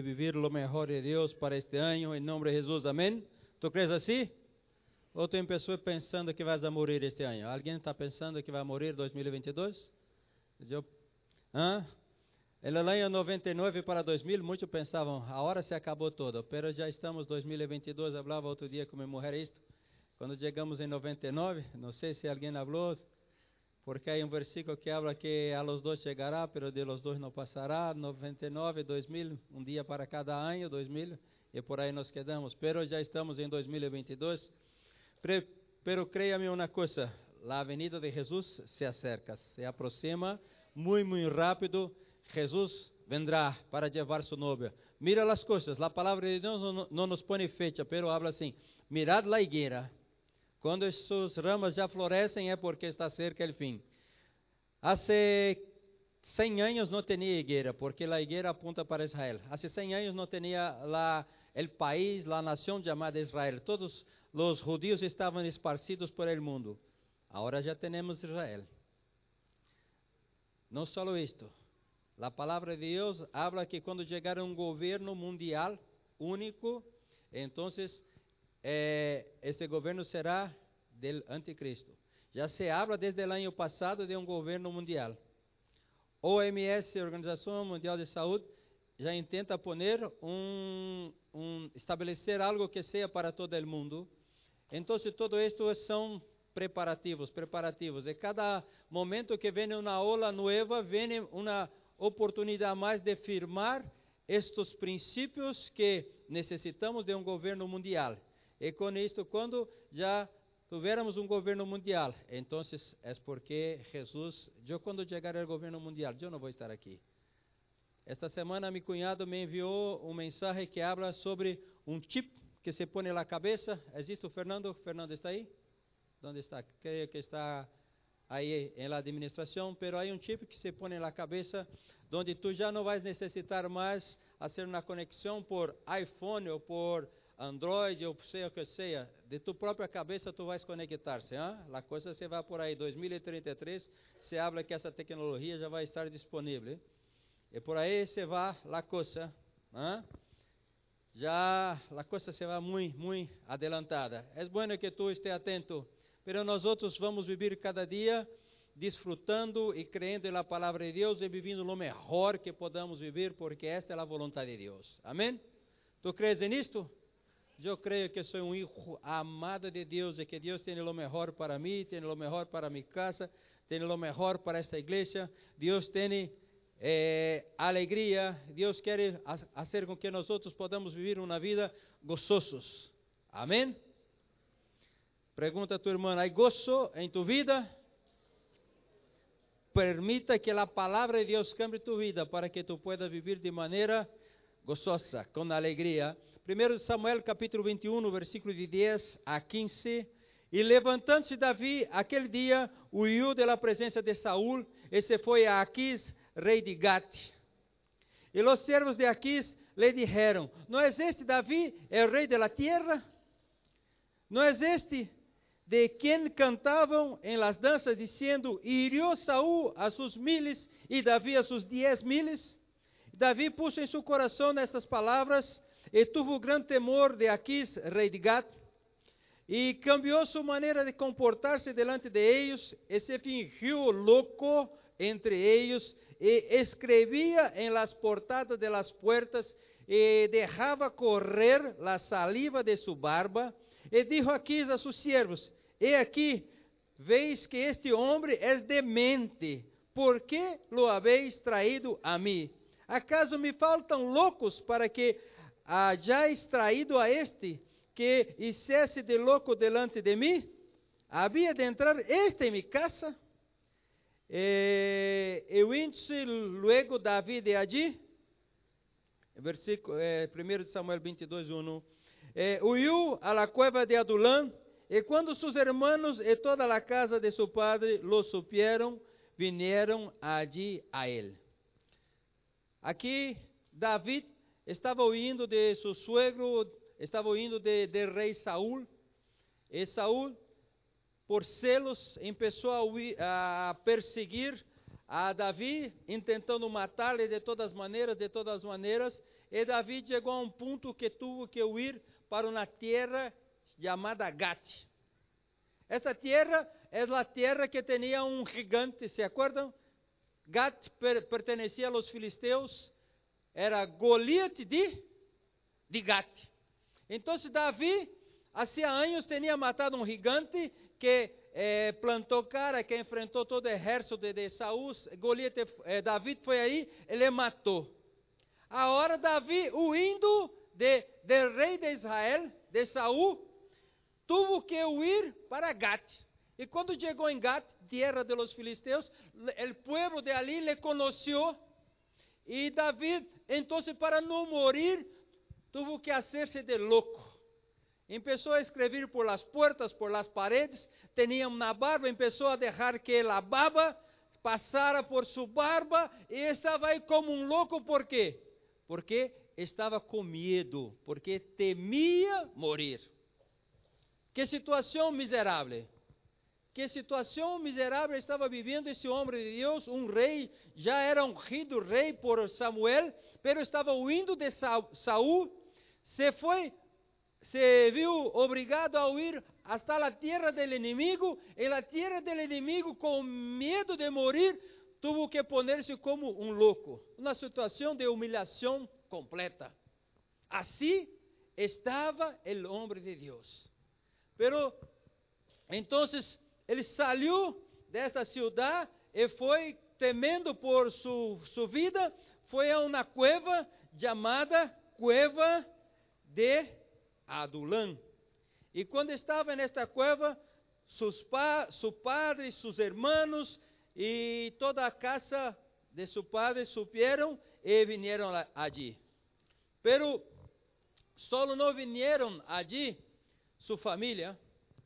vivir lo mejor de Dios para este año, en nombre de Jesús, amén. ¿Tú crees así? Ou tem pessoa pensando que vas a morir este ano? Alguém está pensando que vai morrer 2022? Eu, ah? No ano 99 para 2000, muitos pensavam, a hora se acabou toda, pero já estamos 2022, falava outro dia com minha mulher isto, quando chegamos em 99, não sei se alguém falou, porque há um versículo que habla que a los dois chegará, pero de los dois não passará, 99, 2000, um dia para cada ano, 2000, e por aí nós quedamos, pero já estamos em 2022, pero créame uma coisa, a venida de Jesus se acerca, se aproxima muito, muito rápido, Jesus vendrá para levar sua novia. Mira as coisas, a palavra de Deus não nos põe fecha, pero habla assim, mirad la higuera, quando suas ramas já florescem é porque está cerca o fim. Há 100 anos não tinha higuera, porque a higuera apunta para Israel. Há 100 anos não tinha lá o país, a nação chamada Israel. Todos os judíos estavam esparcidos por el mundo. Agora já temos Israel. Não só isto. A palavra de Deus habla que quando chegar um governo mundial único, então eh, este governo será del anticristo. Já se habla desde o ano passado de um governo mundial. OMS, Organização Mundial de Saúde, já intenta poner um, um, estabelecer algo que seja para todo o mundo. Então, todo isto são preparativos, preparativos. E cada momento que vem uma ola nova, vem uma oportunidade mais de firmar estes princípios que necessitamos de um governo mundial. E com isto, quando já tivermos um governo mundial, então é porque Jesus, eu quando chegar ao governo mundial, eu não vou estar aqui. Esta semana, meu cunhado me enviou um mensagem que habla sobre um chip que se põe na cabeça. Existe o Fernando? Fernando está aí? Onde está? Creio que está aí la administração, pero há um chip que se põe na cabeça, onde tu já não vais necessitar mais fazer uma conexão por iPhone ou por Android ou seja o que seja, de tu própria cabeça tu vais conectar-se. Hein? A coisa se vai por aí, 2033, se habla que essa tecnologia já vai estar disponível. E por aí se vai a coisa. Hein? Já a coisa se vai muito, muito adelantada. É bom que tu esteja atento, mas nós outros vamos viver cada dia disfrutando e crendo na palavra de Deus e vivendo o melhor que podamos viver, porque esta é a vontade de Deus. Amém? Tu crees nisto? Eu creio que sou um filho amado de Deus e que Deus tem o melhor para mim, tem o melhor para minha casa, tem o melhor para esta igreja. Deus tem eh, alegria. Deus quer fazer com que nós podamos viver uma vida gozosos. Amém? Pergunta a tu irmã: ¿hay gozo em tu vida? Permita que a palavra de Deus cambie tu vida para que tu puedas viver de maneira gozosa, com alegria. 1 Samuel capítulo 21, versículo de 10 a 15. E levantando-se Davi aquele dia, huiu da presença de Saul e se foi a Aquis, rei de Gat. E os servos de Aquis lhe dijeron: Não é este Davi, é o rei da terra? Não é este de quem cantavam em las danças, dizendo: Hirió Saúl a sus miles e Davi a sus diez miles? Davi puso em seu coração estas palavras e tuvo grande temor de Aquis, rei de Gat, e cambiou sua maneira de comportar-se delante de eles, e se fingiu louco entre eles, e escrevia em las portadas de las puertas, e deixava correr la saliva de sua barba, e dijo Aquis a seus servos: E aqui, veis que este homem é demente, por que lo habéis traído a mim? Acaso me faltam loucos para que hayáis traído a este que hiciese de louco delante de mim? Havia de entrar este em minha casa? Eh, eu índice luego Davi de allí, versículo eh, 1 Samuel 22, 1. Eh, a la cueva de Adulã, e quando seus hermanos e toda a casa de seu padre lo supieron, vinieron allí a ele. Aqui, Davi estava indo de seu suegro, estava indo de, de rei Saul. E Saul, por celos, começou a, a perseguir a Davi, tentando matá-lo de todas as maneiras, de todas as maneiras. e Davi chegou a um ponto que teve que ir para uma terra chamada Gat. Essa terra é a terra que tinha um gigante, ¿se acordam? Gat per, pertencia a los filisteus, era Goliat de, de Gat. Então Davi, há anos, tinha matado um gigante que eh, plantou cara, que enfrentou todo o exército de, de Saúl. Goliat, eh, Davi foi aí, ele matou. Agora Davi, huindo de, del rei de Israel, de Saúl, tuvo que huir para Gat. E quando chegou em Gat, terra de los filisteus, o povo de ali le conheceu. E Davi, então, para não morir, tuvo que hacerse de louco. Começou a escrever por las portas, por las paredes, tinha uma barba, começou a deixar que a baba passara por sua barba e estava aí como um louco, por quê? Porque estava com medo, porque temia morrer. Que situação miserável. Que situação miserável estava vivendo esse homem de Deus, um rei, já era ungido rei por Samuel, pero estava huindo de Saul, se foi, se viu obrigado a huir hasta a terra do inimigo, e a terra do inimigo, com medo de morir, tuvo que poner-se como um louco, uma situação de humilhação completa. Assim estava o homem de Deus. Pero, então, ele saiu desta cidade e foi, temendo por sua su vida, foi a uma cueva chamada Cueva de Adulã. E quando estava nesta cueva, seus pa, seu padre, seus irmãos e toda a casa de seu padre supieron e vinieron allí. Pero solo não vinieron allí sua família,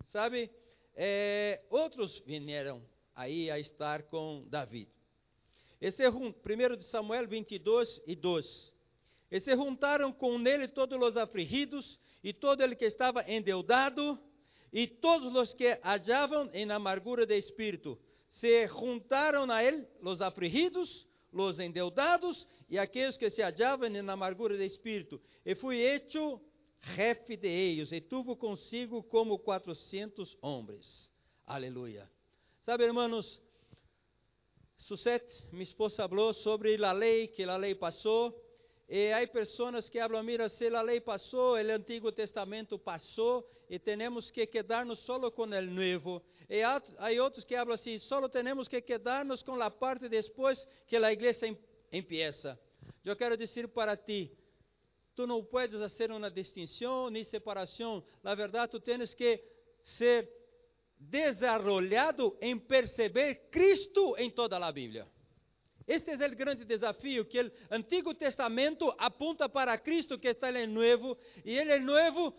sabe? É, outros vieram aí a estar com Davi. Esse é 1 de Samuel 22 e 2. E se juntaram com ele todos os afligidos e todo ele que estava endeudado e todos os que hallavam em amargura de espírito. Se juntaram a ele os afligidos, os endeudados e aqueles que se hallavam em amargura de espírito. E foi hecho jefe de ellos, e tuvo consigo como 400 homens. Aleluia. Sabe, hermanos, Suset, minha esposa, falou sobre a lei, que a lei passou. E há pessoas que falam, mira, se a lei passou, o Antigo Testamento passou, e temos que quedar-nos solo com o Novo. E há, outros que falam assim, solo temos que quedar-nos com a parte depois que a igreja empieza. Eu quero dizer para ti, Tu não puedes fazer uma distinção nem separação. Na verdade, tu tens que ser desarrollado em perceber Cristo em toda a Bíblia. Este é o grande desafio que o Antigo Testamento apunta para Cristo que está no Novo, e ele Novo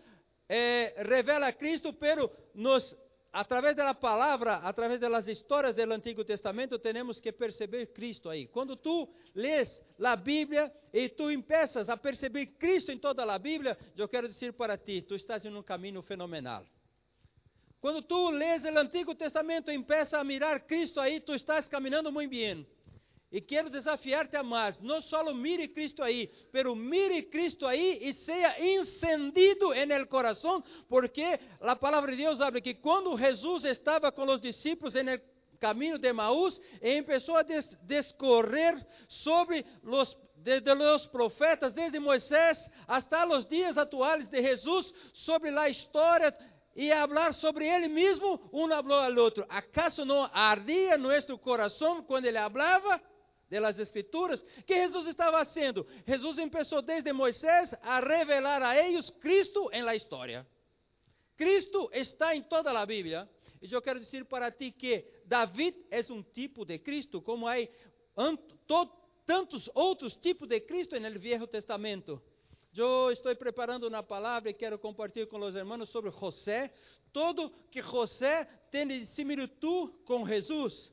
eh, revela Cristo, pero nos através da palavra, através das histórias do Antigo Testamento, temos que perceber Cristo aí. Quando tu lês a Bíblia e tu empeças a perceber Cristo em toda a Bíblia, eu quero dizer para ti, tu estás em um caminho fenomenal. Quando tu lês o Antigo Testamento e empeças a mirar Cristo aí, tu estás caminhando muito bem. E quero desafiar-te a mais. Não só mire Cristo aí, pero mire Cristo aí e seja encendido en el coração, porque a palavra de Deus habla que quando Jesus estava com os discípulos en el caminho de Maús, e começou a des descorrer sobre os desde os profetas, desde Moisés hasta os dias atuais de Jesus, sobre a história e falar sobre ele mesmo, um falou ao outro. ¿Acaso não ardia nosso coração quando ele falava? De las escrituras, que Jesus estava fazendo? Jesus começou desde Moisés a revelar a eles Cristo em la história. Cristo está em toda a Bíblia. E eu quero dizer para ti que David é um tipo de Cristo, como há tantos outros tipos de Cristo no Velho Testamento. Eu estou preparando uma palavra e quero compartilhar com os irmãos sobre José. Todo que José tem de similitud com Jesus.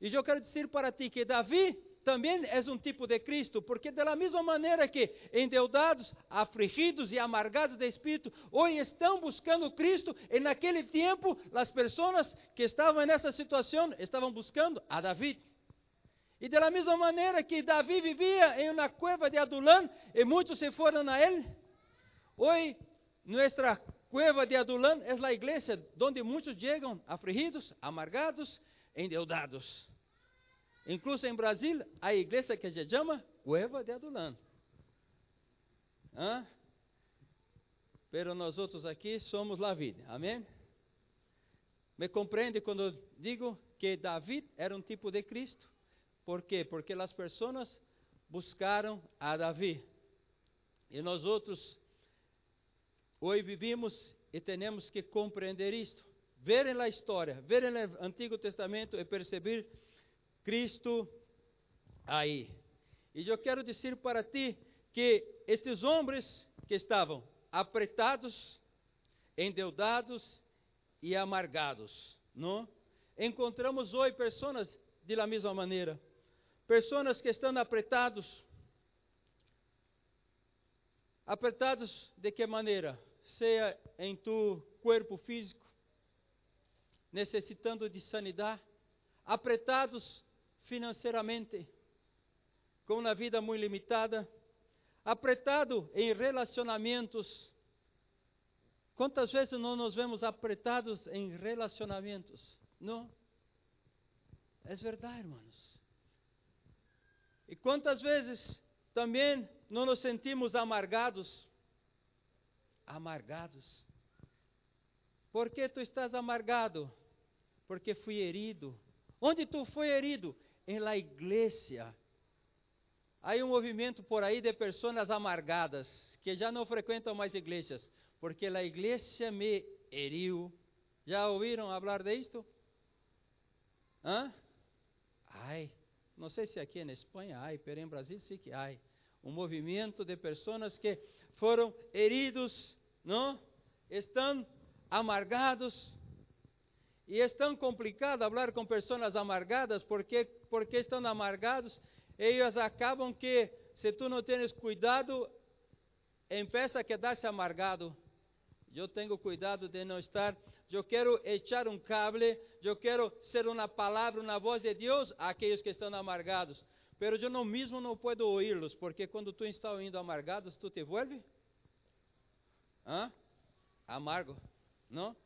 E eu quero dizer para ti que Davi também é um tipo de Cristo, porque da mesma maneira que endeudados, afligidos e amargados de espírito, hoje estão buscando Cristo, e naquele tempo as pessoas que estavam nessa situação estavam buscando a Davi. E da mesma maneira que Davi vivia em uma cueva de Adulão e muitos se foram a ele, hoje nossa cueva de Adulão é a igreja onde muitos chegam afligidos, amargados, endeudados. Incluso em Brasil, a igreja que se chama Cueva de Adulão. ¿Ah? Pero nós outros aqui somos la vida. Amém? Me compreende quando digo que David era um tipo de Cristo? Por quê? Porque as pessoas buscaram a Davi. E nós outros hoje vivimos e temos que compreender isto. Ver na história, ver no Antigo Testamento e perceber Cristo aí. E eu quero dizer para ti que estes homens que estavam apretados, endeudados e amargados, não? Encontramos hoje pessoas de la mesma maneira, pessoas que estão apretados, apretados de que maneira? Seja em tu corpo físico, necessitando de sanidade, apretados financeiramente, com uma vida muito limitada, apretado em relacionamentos. Quantas vezes não nos vemos apretados em relacionamentos? Não? É verdade, irmãos. E quantas vezes também não nos sentimos amargados? Amargados. Por que tu estás amargado? Porque fui herido. Onde tu foi herido? Em la igreja Há um movimento por aí de pessoas amargadas que já não frequentam mais igrejas, porque a igreja me heriu. Já ouviram falar disto? Hã? Ai, não sei se aqui na Espanha mas em Brasil sim que há. Um movimento de pessoas que foram heridos, não? Estão amargados. E é tão complicado falar com pessoas amargadas porque porque estão amargados eles acabam que, se tu não tens cuidado, empieza a quedar-se amargado. Eu tenho cuidado de não estar. Eu quero echar um cable, eu quero ser uma palavra, uma voz de Deus a aqueles que estão amargados. Pero eu não mesmo não puedo ouvi-los, porque quando tu está ouvindo amargados, tu te vuelve ¿Ah? amargo, não?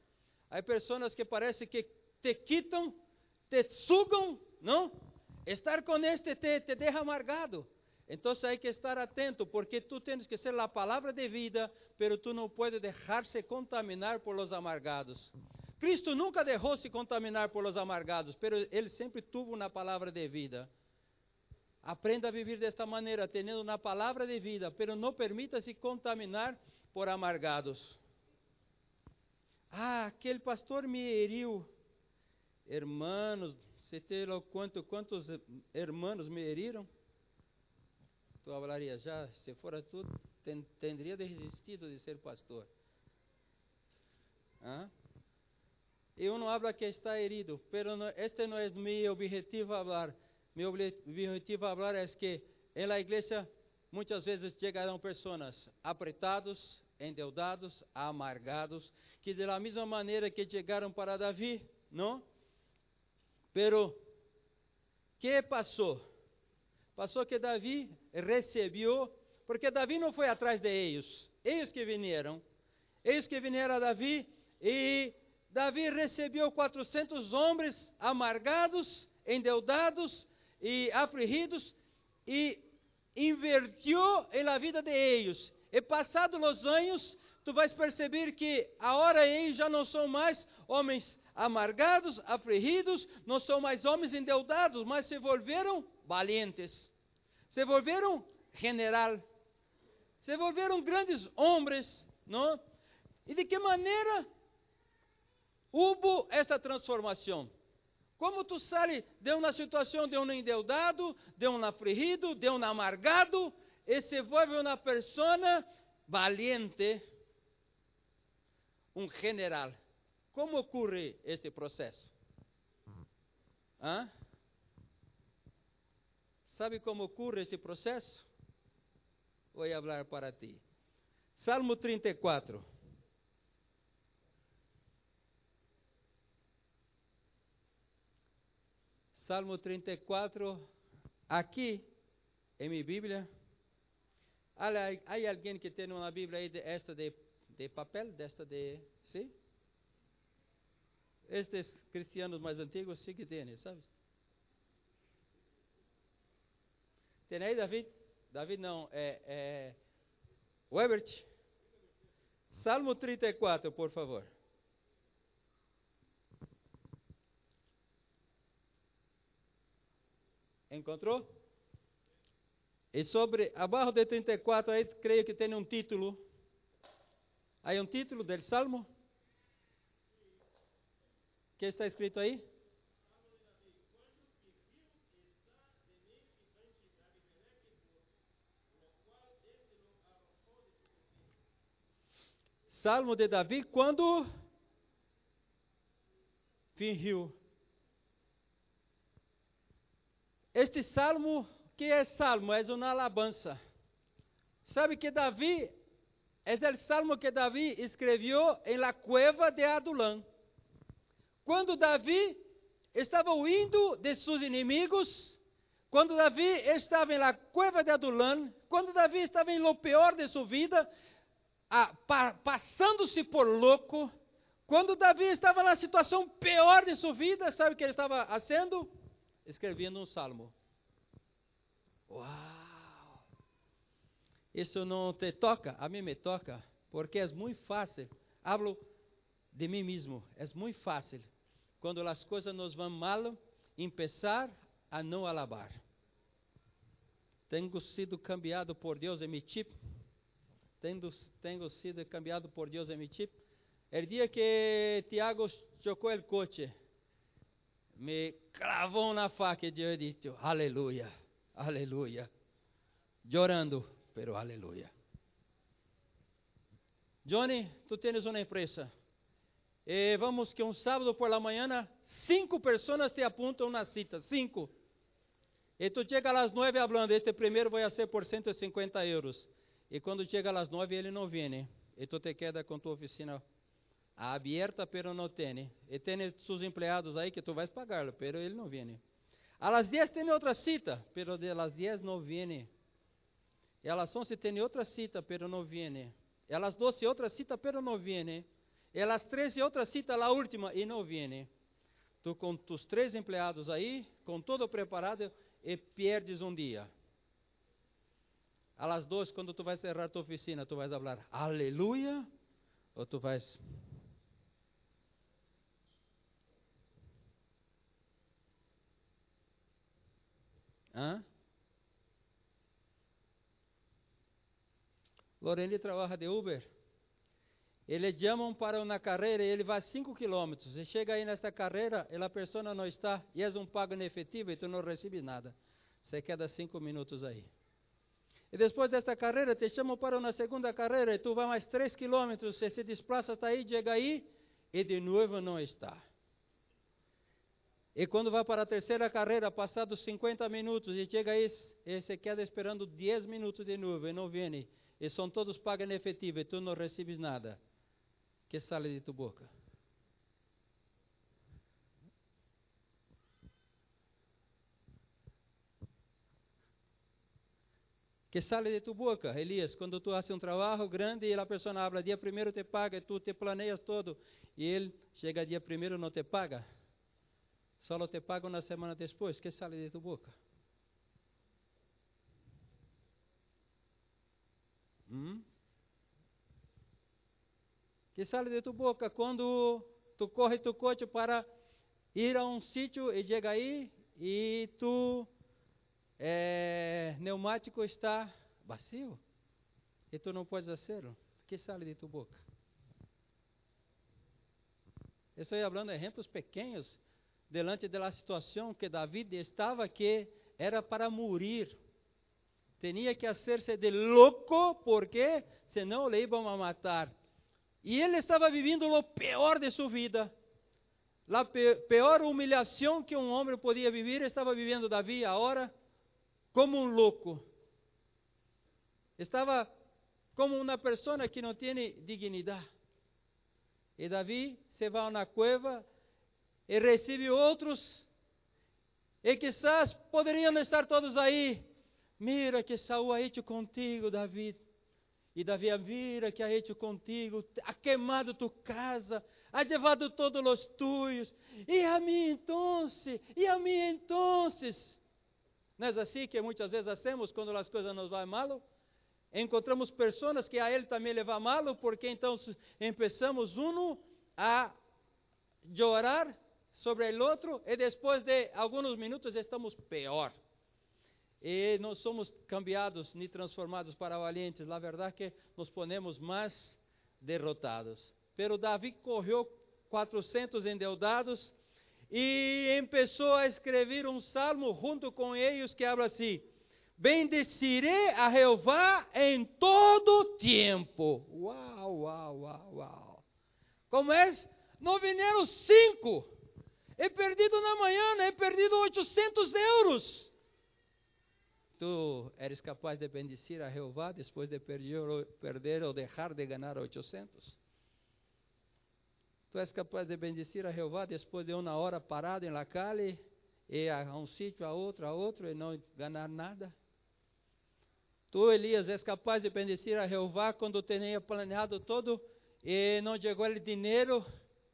Há pessoas que parece que te quitam, te sugam, não? Estar com este te, te deixa amargado. Então hay que estar atento, porque tu tens que ser a palavra de vida, pero tu não puedes deixar-se contaminar por los amargados. Cristo nunca deixou se contaminar por los amargados, pero ele sempre tuvo uma palavra de vida. Aprenda a viver desta maneira, tendo uma palavra de vida, pero não permita-se contaminar por amargados. Ah, aquele pastor me heriu. Hermanos, se te lo cuento quantos hermanos me heriram, tu falaria já, se fora tudo, ten, teria desistido de ser pastor. ¿Ah? Eu não hablo que está herido, pero no, este não é meu objetivo falar. Meu objetivo falar é que em la igreja muitas vezes chegarão pessoas apretados, endeudados, amargados, que da mesma maneira que chegaram para Davi, não? Pero, que passou? Passou que Davi recebeu, porque Davi não foi atrás de eles, eles que vieram, eles que vieram a Davi, e Davi recebeu 400 homens amargados, endeudados e afligidos, e invertiu la vida de eles. E passados os anos, tu vais perceber que agora eles já não são mais homens amargados, afligidos, não são mais homens endeudados, mas se volveram valientes, se volveram general, se volveram grandes homens, não? E de que maneira houve esta transformação? Como tu sales de uma situação de um endeudado, de um afligido, de um amargado, e se volve uma pessoa valiente, um general. Como ocorre este processo? Hã? Sabe como ocorre este processo? Vou falar para ti. Salmo 34. Salmo 34, aqui em minha Bíblia, há, há alguém que tem uma Bíblia aí de, esta de, de papel, desta de, sim? Estes cristianos mais antigos sim que têm, sabe? Tem aí, David? David não, é, é Webert. Salmo 34, por favor. Encontrou? E sobre, abaixo de 34, aí creio que tem um título. Há um título do Salmo? Que está escrito aí? Salmo de Davi, quando fingiu. Este salmo, que é salmo? É uma alabança. Sabe que Davi, é o salmo que Davi escreveu em la cueva de Adulão. Quando Davi estava indo de seus inimigos, quando Davi estava na cueva de Adulão, quando Davi estava em lo pior de sua vida, pa, passando-se por louco, quando Davi estava na situação pior de sua vida, sabe o que ele estava fazendo? Escrevendo um salmo. Uau! Isso não te toca? A mim me toca, porque é muito fácil. Hablo de mim mesmo. É muito fácil quando as coisas nos vão mal, começar a não alabar. Tenho sido cambiado por Deus em meu chip. Tenho, tenho sido cambiado por Deus em meu chip. O dia que Tiago chocou o coche, me cravou na faca e eu disse, aleluia, aleluia. Chorando, pero aleluia. Johnny, tu tens uma empresa. Vamos que um sábado por la manhã, cinco pessoas te apontam na cita, cinco. E tu chega às nove falando, este primeiro vai ser por 150 euros. E quando chega às nove ele não vem. E tu te queda com tua oficina aberta, pero não tem. E tem seus empregados aí que tu vais pagar, pero ele não vem. A las 10 tem outra cita, pero de las 10 não vem. E a las 11 tem outra cita, pero não vem. E 12 outra cita, pero não vem. E às três e outra cita, a última, e não vem. Tu com tus três empregados aí, com todo preparado, e perdes um dia. Las duas, quando tu vais cerrar tua oficina, tu vais falar aleluia, ou tu vais... Hã? Lorene trabalha de Uber. Eles chamam para uma carreira e ele vai 5 quilômetros. E chega aí nesta carreira e a pessoa não está, e é um pago em efetivo e tu não recebe nada. Você queda 5 minutos aí. E depois desta carreira, te chamam para uma segunda carreira e tu vai mais 3 quilômetros, você se desplaça até aí, chega aí e de novo não está. E quando vai para a terceira carreira, passados 50 minutos, e chega aí e você queda esperando 10 minutos de novo e não vem. E são todos pagos em efetivo e tu não recebes nada que sale de tu boca? que sale de tu boca, Elias, quando tu haces um trabalho grande e a pessoa habla, dia primeiro te paga, e tu te planeias todo, e ele chega dia primeiro não te paga, só te paga uma semana depois, que sale de tu boca? Hum? Que sai de tu boca quando tu corre tu coche para ir a um sítio e chega aí e tu é, pneumático está vazio e tu não podes fazê-lo. que sai de tu boca? Estou falando exemplos pequenos delante da situação que David estava que era para morrer. Tinha que hacerse de louco porque senão le iam a matar. E ele estava vivendo o pior de sua vida. A pior humilhação que um homem podia viver, estava vivendo Davi agora como um louco. Estava como uma pessoa que não tem dignidade. E Davi se vai na cueva e recebe outros E quizás poderiam estar todos aí. Mira que Saúl ha hecho contigo, David. E Davi, mira que hecho contigo, ha queimado tu casa, ha levado todos os tuyos. E a mim então? E a mim então? Não é assim que muitas vezes hacemos quando as coisas nos vão mal? Encontramos pessoas que a ele também leva mal, porque então começamos um a chorar sobre o outro e depois de alguns minutos estamos pior. E não somos cambiados nem transformados para valientes. Na verdade que nos ponemos mais derrotados. Pero Davi correu 400 endeudados e começou a escrever um salmo junto com eles que habla assim: Bendecirei a Jeová em todo tempo. Uau, uau, uau, uau. Como é? Não vieram cinco. He perdido na manhã, he perdido 800 euros. Tu eres capaz de bendecir a Jeová depois de perder, ou deixar de ganhar 800? Tu és capaz de bendecir a Jeová depois de uma hora parado em la calle e a um sítio, a outro, a outro e não ganhar nada? Tu, Elias, és capaz de bendecir a Jeová quando tenha planeado todo e não chegou o dinheiro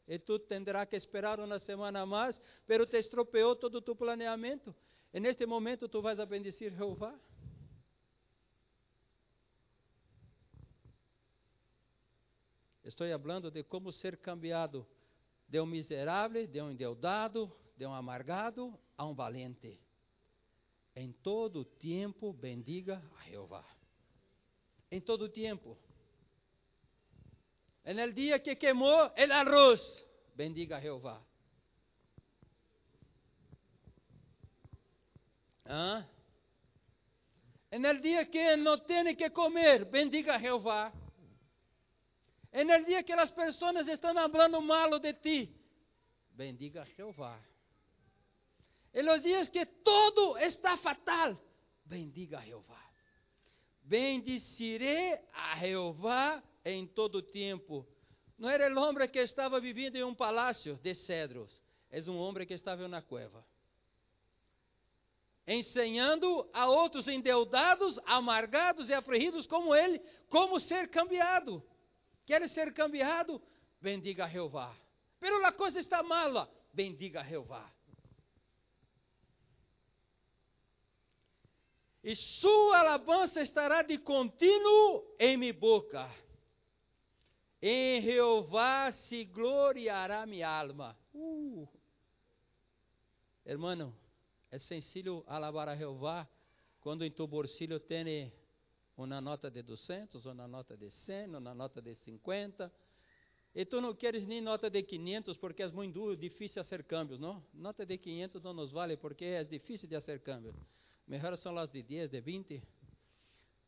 e tu terás que esperar uma semana mais, pero te estropeou todo o tu planeamento. E neste momento tu vais a bendecir Jeová. Estou falando de como ser cambiado de um miserável, de um endeudado, de um amargado a um valente. Em todo tempo bendiga a Jeová. Em todo tempo. En el dia que queimou el arroz, bendiga a Jeová. ¿Ah? En el dia que não tem que comer, bendiga Jeová. En el dia que as pessoas estão falando malo de ti, bendiga Jeová. En los dias que todo está fatal, bendiga Jeová. Bendicirei a Jeová em todo tempo. Não era o homem que estava vivendo em um palácio de cedros, é um homem que estava na cueva. Ensinando a outros endeudados, amargados e afligidos como ele, como ser cambiado. Quer ser cambiado? Bendiga a Jeová. Pero a coisa está mala, bendiga a Jeová. E sua alabança estará de contínuo em minha boca. Em Jeová se gloriará minha alma. Uh. Hermano, é sencillo alabar a Jeová quando em tu bolsillo tem uma nota de 200, uma nota de 100, uma nota de 50. E tu não queres nem nota de 500 porque é muito difícil fazer câmbios, não? Nota de 500 não nos vale porque é difícil de fazer câmbios. Melhor são as de 10, de 20.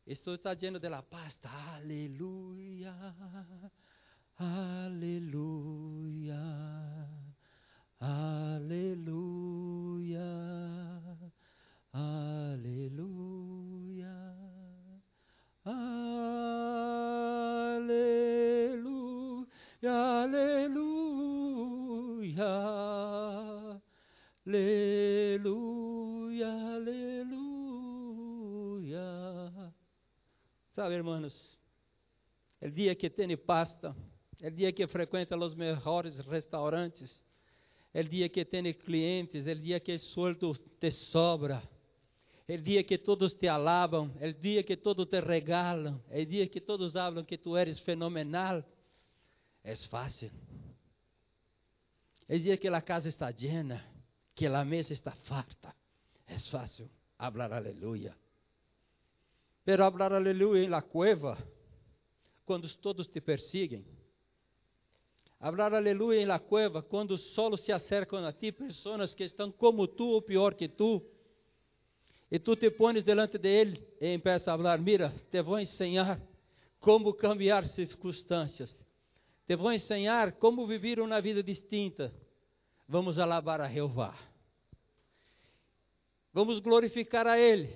Isto está lleno de la paz. Aleluia. Aleluia, aleluia, aleluia, aleluia, aleluia, aleluia, aleluia. Sabe, irmãos, o dia que tem pasta, o dia que frequenta os melhores restaurantes, o dia que tem clientes, o dia que o sueldo te sobra, o dia que todos te alabam, o dia que todos te regalam, o dia que todos falam que tu eres fenomenal, é fácil. O dia que a casa está llena, que a mesa está farta, é fácil hablar aleluia. Pero hablar aleluia em la cueva, quando todos te persiguen, Hablar aleluia em la cueva, quando solo se acercam a ti pessoas que estão como tu ou pior que tu. E tu te pones delante de ele e empieza a falar: Mira, te vou ensinar como cambiar circunstâncias. Te vou ensinar como viver uma vida distinta. Vamos alabar a Jeová. Vamos glorificar a Ele.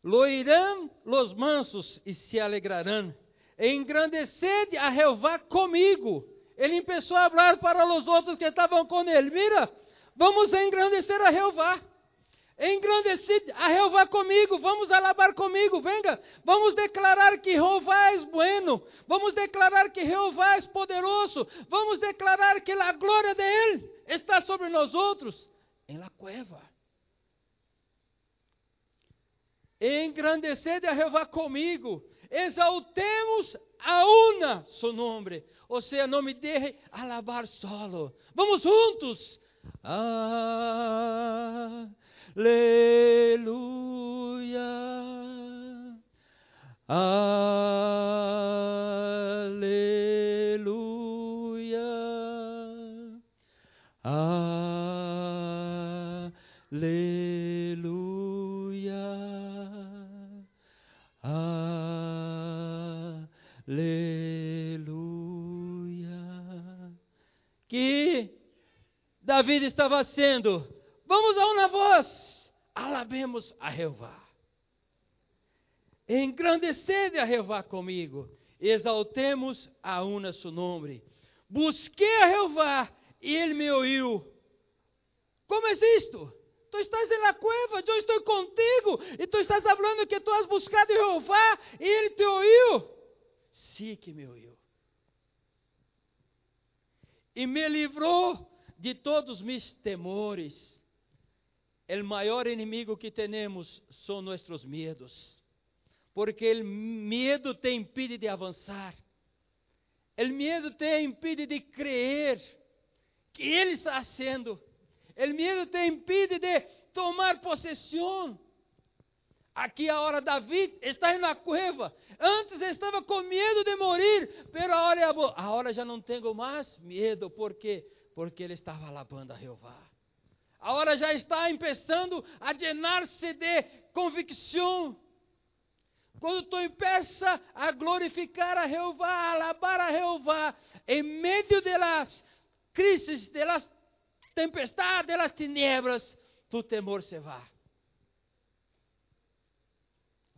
Loirão los mansos e se alegrarão. Engrandecede a Jeová comigo ele começou a falar para os outros que estavam com ele: Mira, vamos engrandecer a Jeová. Engrandecido a Jeová comigo, vamos alabar comigo, venga, vamos declarar que Jeová é bueno, vamos declarar que Jeová é poderoso, vamos declarar que a glória de Ele está sobre nós outros, em la cueva. Engrandecede a Jeová comigo, exaltemos a una su nome, ou seja, não me deje alabar solo. Vamos juntos. Ah, Aleluia. Aleluia. David estava sendo Vamos a uma voz, alabemos a Jeová. Engrandecede a Jeová comigo, exaltemos a una su nome. Busquei a Jeová e ele me ouviu. Como é isto? Tu estás na cueva, eu estou contigo, e tu estás falando que tu has buscado Jeová e ele te ouviu. Sim que me ouviu. E me livrou de todos meus temores o maior inimigo que temos são nossos medos, porque o medo te impede de avançar, o medo te impede de crer que Ele está sendo, o medo te impede de tomar possessão. Aqui agora Davi está na cueva. Antes estava com medo de morrer, mas agora, agora já não tenho mais medo, por quê? Porque ele estava alabando a Jeová. Agora já está começando a llenar-se de convicção. Quando tu empieza a glorificar a Jeová, a alabar a Jeová, em meio de las crises, de las tempestades, de las tinieblas, tu temor se va.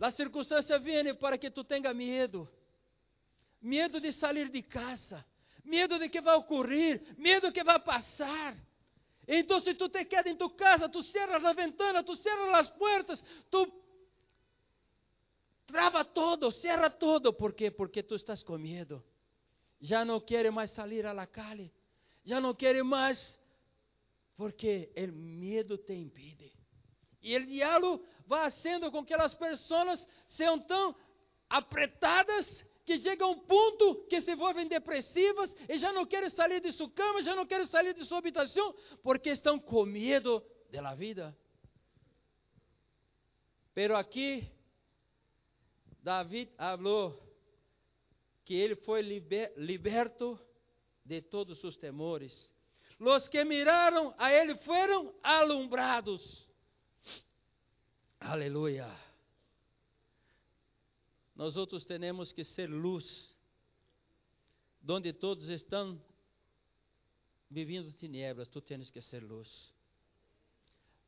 A circunstância vem para que tu tenha medo. Medo de sair de casa, medo de que vai ocorrer, medo que vai passar. Então, se tu te quedas em tu casa, tu cerras a ventana, tu cerras as portas, tu trava todo, cerra todo. ¿Por quê? Porque tu estás com medo. Já não quer mais sair a la calle. Já não quer mais. Porque o medo te impede. E o diabo vai sendo com que as pessoas sejam tão apretadas que chegam a um ponto que se volvem depressivas e já não querem sair de sua cama, já não querem sair de sua habitação, porque estão com medo da vida. Pero aqui, David falou que ele foi liber, liberto de todos os temores. Los que miraram a ele foram alumbrados. Aleluia. Nós outros temos que ser luz, donde todos estão vivendo tinieblas, tu tens que ser luz.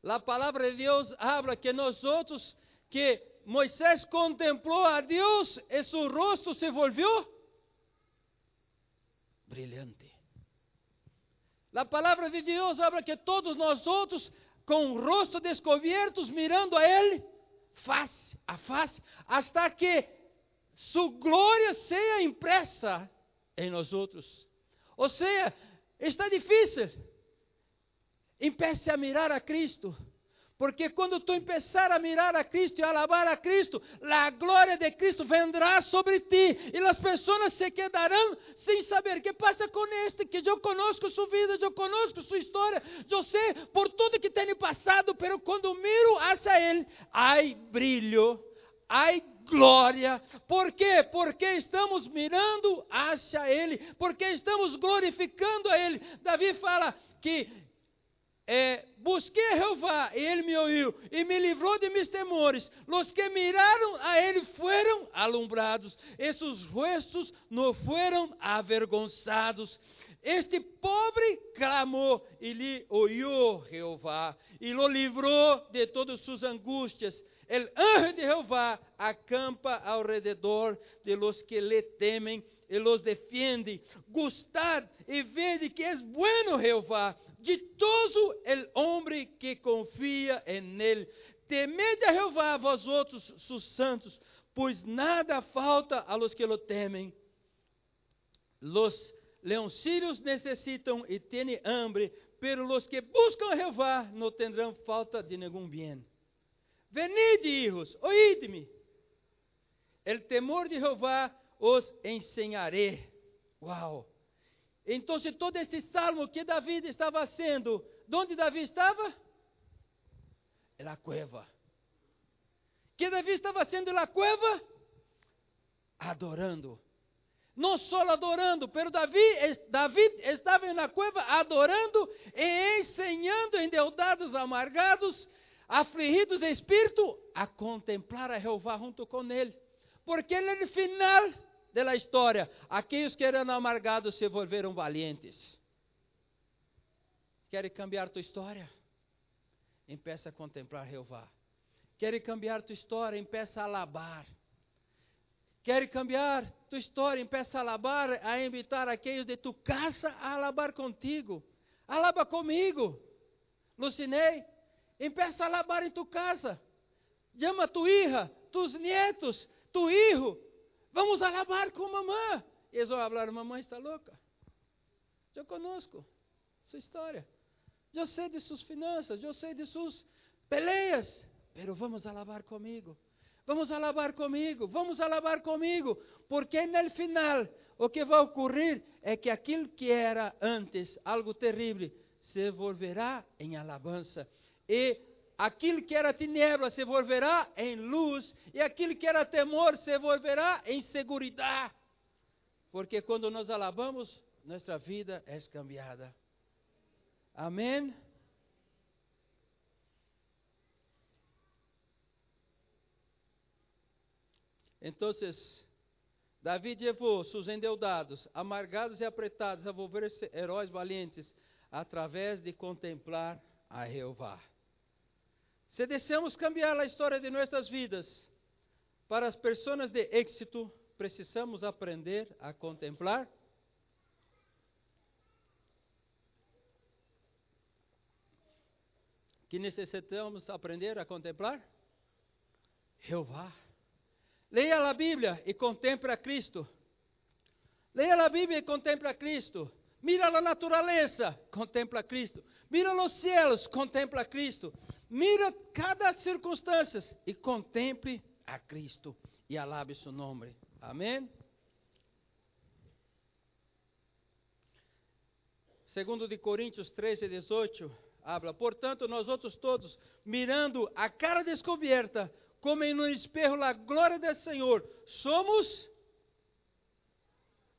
A palavra de Deus habla que nós outros que Moisés contemplou a Deus e seu rosto se volvió brilhante. A palavra de Deus habla que todos nós outros com o rosto descobertos mirando a Ele face a face, hasta que sua glória seja impressa em nós outros. Ou seja, está difícil. Empece a mirar a Cristo. Porque quando tu empezar a mirar a Cristo e a alabar a Cristo, a glória de Cristo vendrá sobre ti. E as pessoas se quedarão sem saber o que passa com este, que eu conosco sua vida, eu conosco sua história, eu sei por tudo que tem passado, pero quando miro hacia Ele, há brilho, há glória. Por quê? Porque estamos mirando hacia Ele, porque estamos glorificando a Ele. Davi fala que é, busquei a Jeová e Ele me ouviu e me livrou de meus temores. Os que miraram a Ele foram alumbrados, esses rostos não foram avergonçados. Este pobre clamou e lhe ouviu Jeová e o livrou de todas suas angústias El ángel de Jehová acampa alrededor de los que le temen e los defiende. Gustad e vede que é bueno Jehová, ditoso el homem que confia en él. Temed a Jehová, vós outros, sus santos, pois nada falta a los que lo temem. Los leoncillos necessitam e têm hambre, pero los que buscam a Jehová não terão falta de nenhum bem. Venid, hijos, oídme. El temor de Jehová os ensinaré. Uau! Então, todo este salmo que Davi estava sendo, onde Davi estava? Na cueva. Que Davi estava sendo na cueva? Adorando. Não só adorando, pero Davi, Davi estava na cueva adorando e ensinando endeudados, amargados, afligidos de espírito, a contemplar a Jeová junto com ele. Porque no final da história, aqueles que eram amargados se volveram valientes. Quer cambiar tua história? Empeça a contemplar Jeová. Quer cambiar tua história? Empeça a alabar. Quer cambiar tua história? Empeça a alabar, a invitar aqueles de tu casa a alabar contigo. Alaba comigo. Lucinei, empeça a alabar em tu casa. Chama tu hija, tus nietos, tu hijo, vamos alabar com mamã. E eles vão falar, mamãe está louca. Eu conosco sua história. Eu sei de suas finanças, eu sei de suas peleas. Pero vamos alabar comigo. Vamos alabar comigo, vamos alabar comigo, porque no final o que vai ocorrer é que aquilo que era antes algo terrível se volverá em alabança. E aquilo que era tiniebla se volverá em luz, e aquilo que era temor se volverá em segurança. Porque quando nós alabamos, nossa vida é cambiada. Amém? Então, Davi levou seus endeudados, amargados e apretados a volver-se heróis valentes através de contemplar a Jeová. Se desejamos cambiar a história de nossas vidas para as pessoas de êxito, precisamos aprender a contemplar. Que necessitamos aprender a contemplar? Jeová. Leia a Bíblia e contemple a Cristo. Leia a Bíblia e contemple a Cristo. Mira a natureza, contempla a Cristo. Mira os céus, contempla a Cristo. Mira cada circunstância e contemple a Cristo e alabe seu nome. Amém? Segundo de Coríntios 13, 18, habla, portanto, nós outros todos, mirando a cara descoberta, como em um espelho a glória do Senhor, somos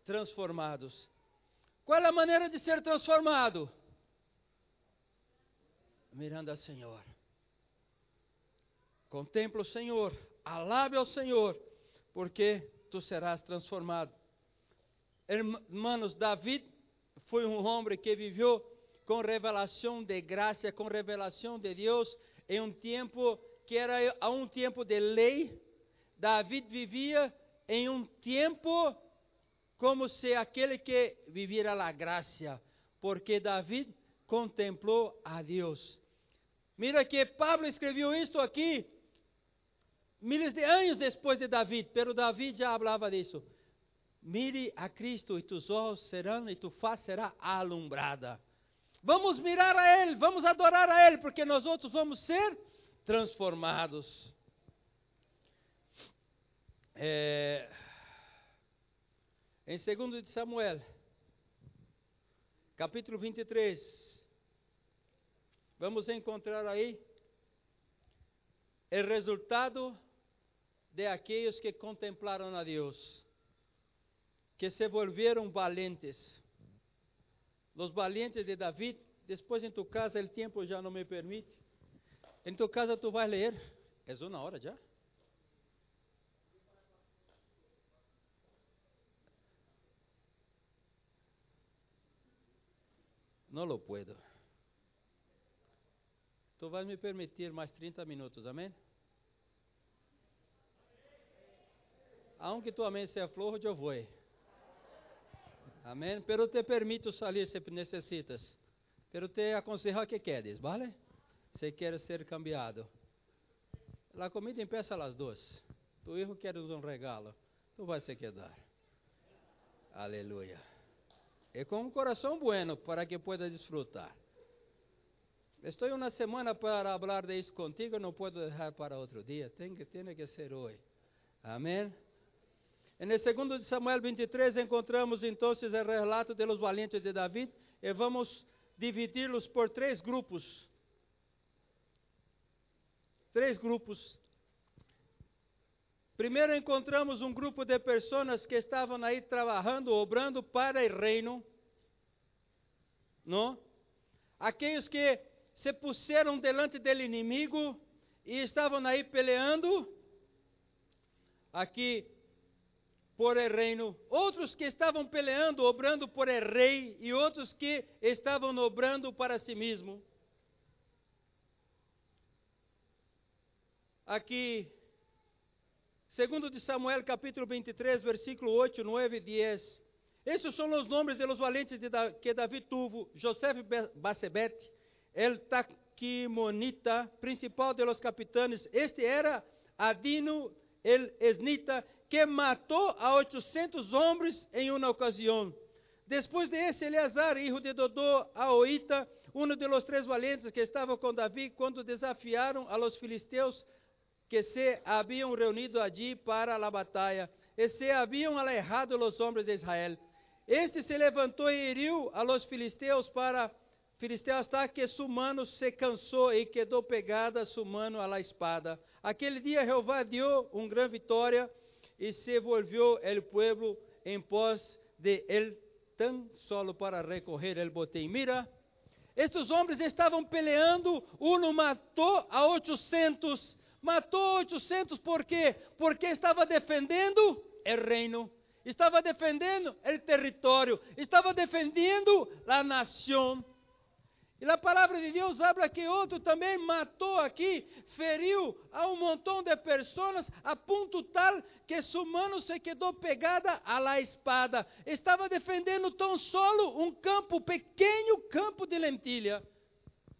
transformados. Qual é a maneira de ser transformado? Mirando ao Senhor. Contempla o Senhor, alabe ao Senhor, porque tu serás transformado. Hermanos, David foi um homem que viveu com revelação de graça, com revelação de Deus, em um tempo que era a um tempo de lei. David vivia em um tempo como se aquele que vivia a graça, porque David contemplou a Deus. Mira que Pablo escreveu isto aqui miles de anos depois de David, pero David já falava disso. Mire a Cristo e tus olhos serão e tu faz será alumbrada. Vamos mirar a Ele, vamos adorar a Ele, porque nós outros vamos ser transformados. É, em 2 de Samuel, capítulo 23, vamos encontrar aí o resultado de aqueles que contemplaram a Deus, que se volveram valentes. Os valentes de David, depois em tu casa, o tempo já não me permite. Em tu casa tu vai ler. É uma hora já? Não lo puedo. Tu vais me permitir mais 30 minutos, amém? Aunque tu amém seja flojo, eu vou. Amém? Pero te permito salir se necessitas. Pero te aconselho que queres, vale? Se quer ser cambiado. A comida empieza las duas. Tu hijo quer um regalo. Tu vai se quedar. Aleluia. É com um coração bueno para que pueda disfrutar. Estou uma semana para falar de isso contigo, não posso deixar para outro dia. Tem que, tem que ser hoje. Amém? E no segundo de Samuel 23 encontramos então o relato de los valientes de David e vamos dividi-los por três grupos. Três grupos. Primeiro encontramos um grupo de pessoas que estavam aí trabalhando, obrando para o reino. Não? Aqueles que se puseram delante do inimigo e estavam aí peleando aqui por el reino, outros que estavam peleando, obrando por el rei e outros que estavam obrando para si mesmo. Aqui, segundo de Samuel, capítulo 23, versículo 8, 9 e 10. Esses são os nomes de los valentes da, que Davi tuvo: José Basebet, el Taquimonita, principal de los capitanes. Este era Adino el Esnita, que matou a 800 homens em uma ocasião. Depois de esse, Eleazar, hijo de Dodô, Aoita, um de los três valentes que estavam com Davi quando desafiaram a los filisteus que se haviam reunido allí para a batalha, e se haviam alejado los homens de Israel. Este se levantou e heriu a los filisteus para Filisteu hasta que su mano se cansou e quedou pegada su mano a la espada. Aquele dia Jeová deu uma grande vitória e se volvió el pueblo en pos de él tan solo para recorrer el botín. Mira, estes homens estavam peleando, um matou a 800, matou 800 por quê? Porque estava defendendo o reino, estava defendendo o território, estava defendendo a nação. E a palavra de Deus habla que outro também matou aqui, feriu a um montão de pessoas a ponto tal que sua mão se quedou pegada à la espada. Estava defendendo tão solo um campo, pequeno campo de lentilha.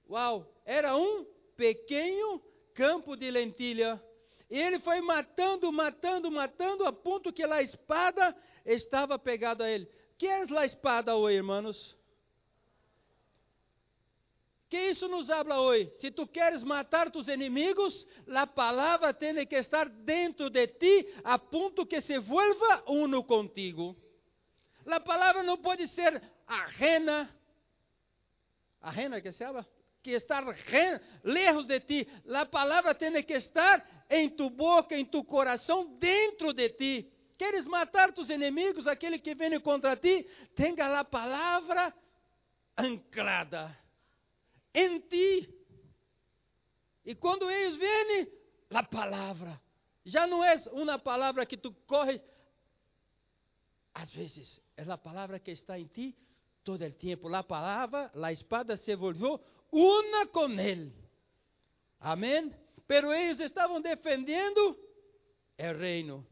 Uau, era um pequeno campo de lentilha. E ele foi matando, matando, matando, a ponto que a espada estava pegada a ele. Que é a espada hoje, irmãos? Que isso nos habla hoje? Se tu queres matar tus inimigos, a palavra tem que estar dentro de ti, a ponto que se vuelva uno contigo. A palavra não pode ser ajena, ajena que se habla, que estar lejos de ti. A palavra tem que estar em tu boca, em tu coração, dentro de ti. Queres matar tus inimigos, aquele que vem contra ti, tenha a palavra anclada em ti. E quando eles vêm, a palavra. Já não é uma palavra que tu corres. Às vezes, é a palavra que está em ti todo o tempo. A palavra, a espada se volvió una com ele. Amém? Pero eles estavam defendendo o reino.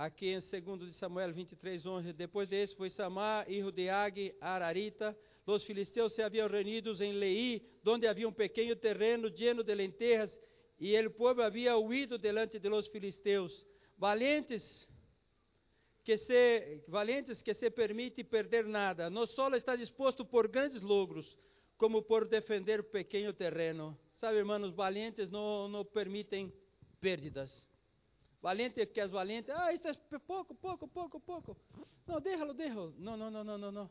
Aqui em 2 de Samuel 23, 11. Depois desse foi Samar, filho de Ag, Ararita. Os filisteus se haviam reunidos em Lei, onde havia um pequeno terreno lleno de lentejas, e o povo havia huido delante de los filisteus. Valentes que se, valentes que se permite perder nada, não só está disposto por grandes logros, como por defender pequeno terreno. Sabe, irmãos, valentes não, não permitem perdas. Valente que és valente, ah, isto é pouco, pouco, pouco, pouco. Não, déjalo, déjalo. Não, não, não, não, não, não.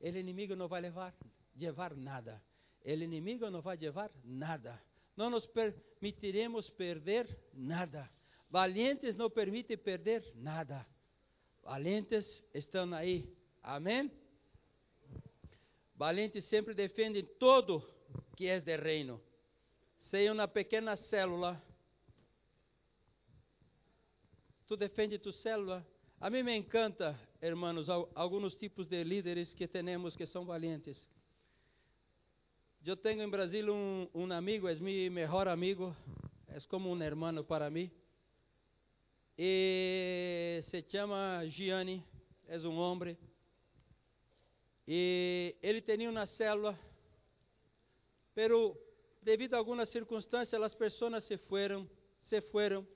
O inimigo não vai levar, levar nada. O inimigo não vai levar nada. Não nos permitiremos perder nada. Valentes não permitem perder nada. Valentes estão aí. Amém? Valentes sempre defendem todo que é de reino. Seja uma pequena célula tu defende tu célula. A mim me encanta, hermanos, alguns tipos de líderes que temos que são valentes. eu tenho em Brasil um, um amigo, é meu melhor amigo, é como um hermano para mim. E se chama Gianni, é um homem. E ele tinha uma célula, pero devido a algumas circunstâncias, as pessoas se foram, se foram.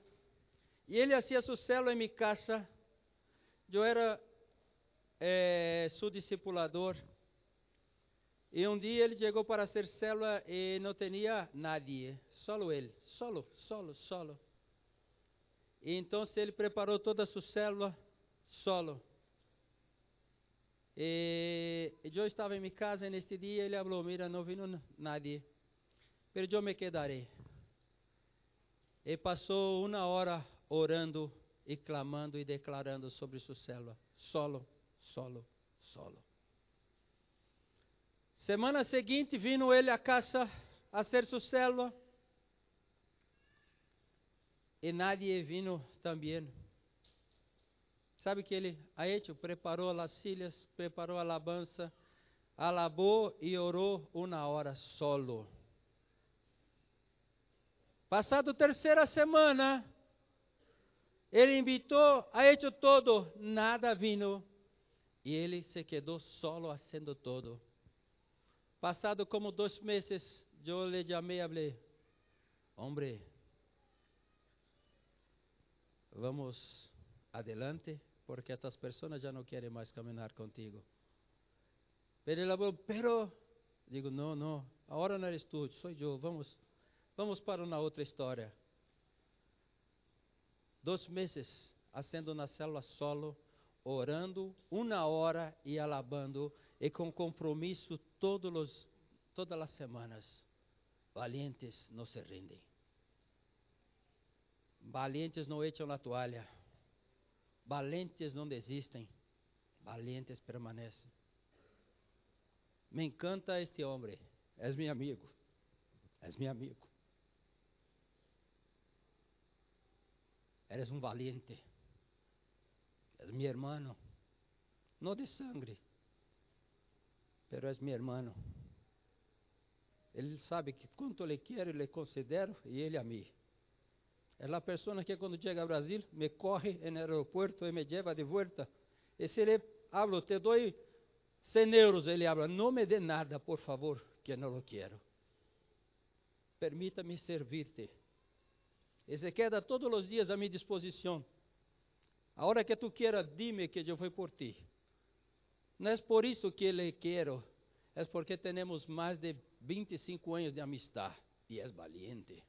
E ele hacía sua célula em minha casa. Eu era é, seu discipulador. E um dia ele chegou para ser célula e não tinha nadie, solo ele, solo, solo, solo. E então ele preparou toda sua célula solo. E eu estava em minha casa neste dia ele falou: Mira, não vino nadie, mas eu me quedarei. E passou uma hora orando e clamando e declarando sobre sua célula, solo, solo, solo. Semana seguinte, vino ele a casa a hacer sua célula. E nadie vino também. Sabe que ele hecho? Preparou as silhas, preparou a alabança, alabou e orou uma hora solo. Passado terceira semana, ele invitou, ha hecho todo, nada vino. E ele se quedou solo fazendo todo. Passado como dois meses, eu lhe chamei e falei: Hombre, vamos adelante, porque estas pessoas já não querem mais caminhar contigo. Pero ele falou: Pero, digo: Não, não, agora não eres tu, sou eu, vamos, vamos para uma outra história. Dois meses, fazendo na célula solo, orando uma hora e alabando e com compromisso todos os, todas as semanas. Valientes não se rendem. Valientes não echam a toalha. Valentes não desistem. Valientes permanecem. Me encanta este homem. És meu amigo. És meu amigo. Eres um valiente. És meu irmão. Não de sangue, pero es mi hermano. Ele sabe que quanto lhe quero, lhe considero e ele a mim. É a pessoa que quando chega ao Brasil me corre no aeroporto e me leva de volta. E se ele hablo, te dou 100 euros, ele habla, não me dê nada, por favor, que não lo quero. Permita-me servir-te. E se queda todos os dias a disposição. A hora que tu quieras, dime que eu vou por ti. Não é por isso que le quero, é porque temos mais de 25 anos de amistad e és valiente.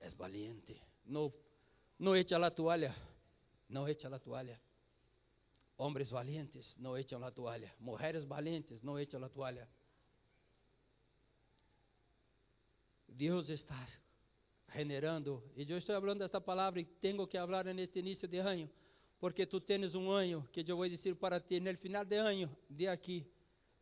És valiente. Não, não echa a toalha. Não echa a toalha. Homens valientes não echam a toalha. Mulheres valientes não echam a toalha. Deus está generando, e eu estou falando desta palavra e tenho que falar neste início de ano porque tu tens um ano que eu vou dizer para ti, no final de ano, de aqui,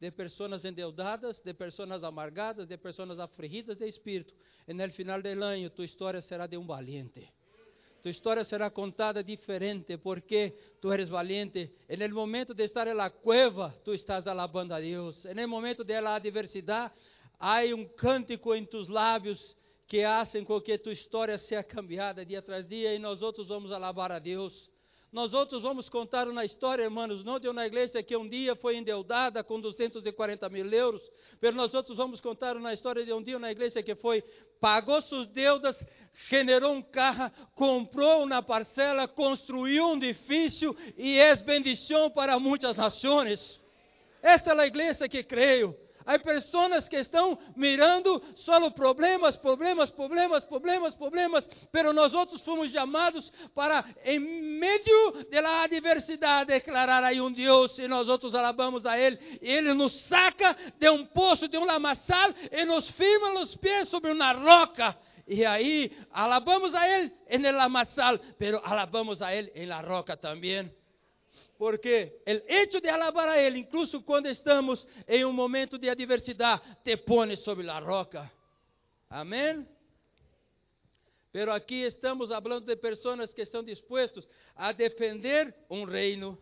de pessoas endeudadas, de pessoas amargadas, de pessoas afligidas de espírito. E no final do ano, tua história será de um valiente. Tu história será contada diferente, porque tu eres valiente. E no momento de estar na cueva, tu estás alabando a Deus. E no momento de la adversidade, há um cântico em tus lábios que fazem com que tua história seja cambiada dia tras dia, e nós outros vamos alabar a Deus. Nós outros vamos contar uma história, irmãos, não de uma igreja que um dia foi endeudada com 240 mil euros, mas nós outros vamos contar uma história de um dia uma igreja que foi, pagou suas deudas, generou um carro, comprou uma parcela, construiu um edifício e é bendição para muitas nações. Esta é a igreja que creio. Há pessoas que estão mirando só problemas, problemas, problemas, problemas, problemas, pero nós outros fomos chamados para, em meio da adversidade, declarar aí um Deus e nós outros alabamos a Ele. Ele nos saca de um poço, de um lamaçal e nos firma os pés sobre uma roca. E aí, alabamos a Ele em el lamaçal, pero alabamos a Ele em la roca também. Porque o hecho de alabar a Ele, incluso quando estamos em um momento de adversidade, te pone sobre a roca. Amém? Pero aqui estamos falando de pessoas que estão dispostas a defender um reino.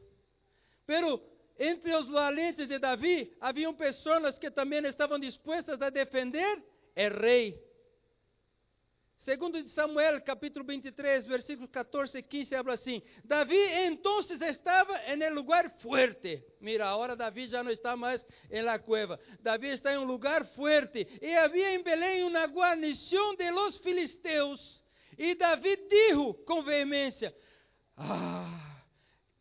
Pero entre os valentes de Davi, haviam pessoas que também estavam dispostas a defender o rei. Segundo de Samuel, capítulo 23, versículos 14 e 15, habla assim: Davi então estava em um lugar fuerte. Mira, agora Davi já não está mais em la cueva. Davi está em um lugar fuerte. E havia em Belém uma guarnição de los filisteus. E Davi dijo com veemência: Ah,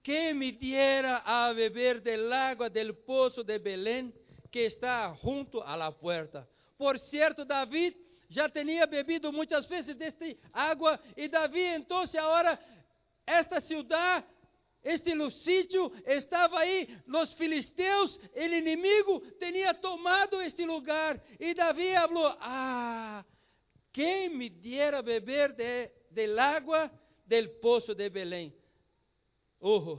que me diera a beber del agua del poço de Belém, que está junto a la puerta. Por certo, Davi já tinha bebido muitas vezes desta água, e Davi, então, agora, esta cidade, este sítio estava aí, os filisteus, o inimigo tinha tomado este lugar, e Davi falou: Ah, quem me diera beber de, del água del poço de Belém? Oh,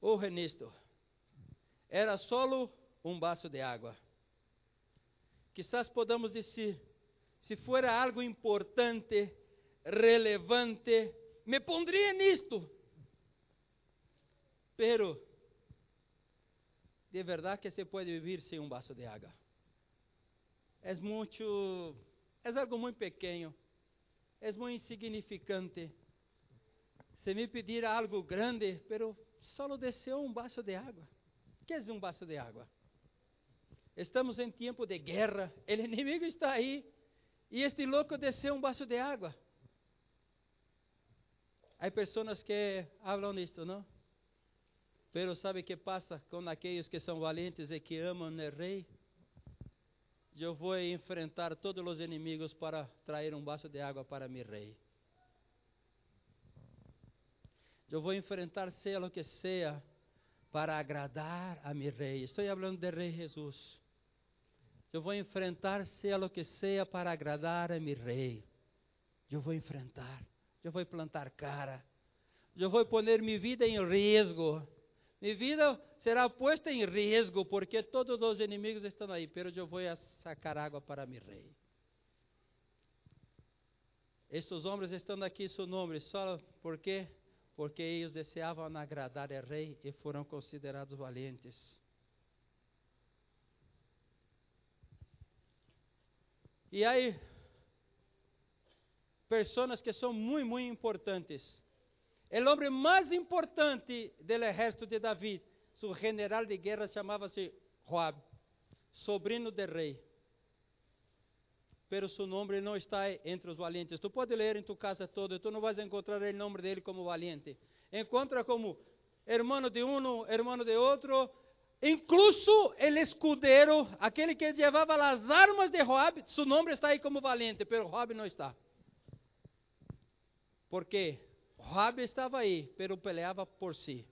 oh, nisto. Era solo um vaso de água. Quizás podamos dizer, se for algo importante, relevante, me pondria nisto. Pero, de verdade que se pode viver sem um vaso de água. É muito, é algo muito pequeno, é muito insignificante. Se me pedir algo grande, pero só desceu um vaso de água. O que é um vaso de água? Estamos em tempo de guerra. O inimigo está aí. E este louco desceu um vaso de água. Há pessoas que falam nisto, não? Pero sabe o que passa com aqueles que são valentes e que amam o rei? Eu vou enfrentar todos os inimigos para trazer um vaso de água para meu rei. Eu vou enfrentar seja o que seja para agradar a meu rei. Estou falando de rei Jesus. Eu vou enfrentar, seja o que seja, para agradar a meu rei. Eu vou enfrentar. Eu vou plantar cara. Eu vou pôr minha vida em risco. Minha vida será posta em risco, porque todos os inimigos estão aí. Pero eu vou sacar água para meu rei. Estes homens estão aqui, seu nome, só porque porque eles deseavam agradar ao rei e foram considerados valentes. E aí, pessoas que são muito, muito importantes. O homem mais importante do exército de Davi, seu general de guerra chamava-se Joab, sobrino do rei. Pero seu nome não está entre os valientes. Tu pode ler em tu casa toda, tu não vais encontrar o nome dele como valiente. Encontra como hermano de um, hermano de outro, Incluso el escudero, aquele que levava as armas de Joab, seu nome está aí como valente, pero Joab não está. Porque Joab estava aí, pero peleava por si.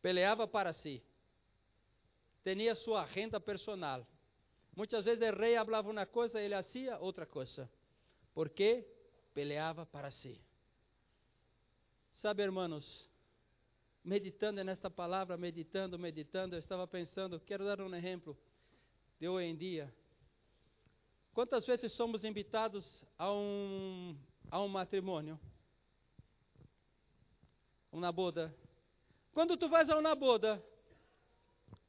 Peleava para si. Tinha sua agenda personal. Muitas vezes o rei falava uma coisa, ele fazia outra coisa. Porque peleava para si. Sabe, irmãos, meditando nesta palavra, meditando, meditando, eu estava pensando, quero dar um exemplo de hoje em dia. Quantas vezes somos invitados a um, a um matrimônio? Uma boda. Quando tu vais a uma boda,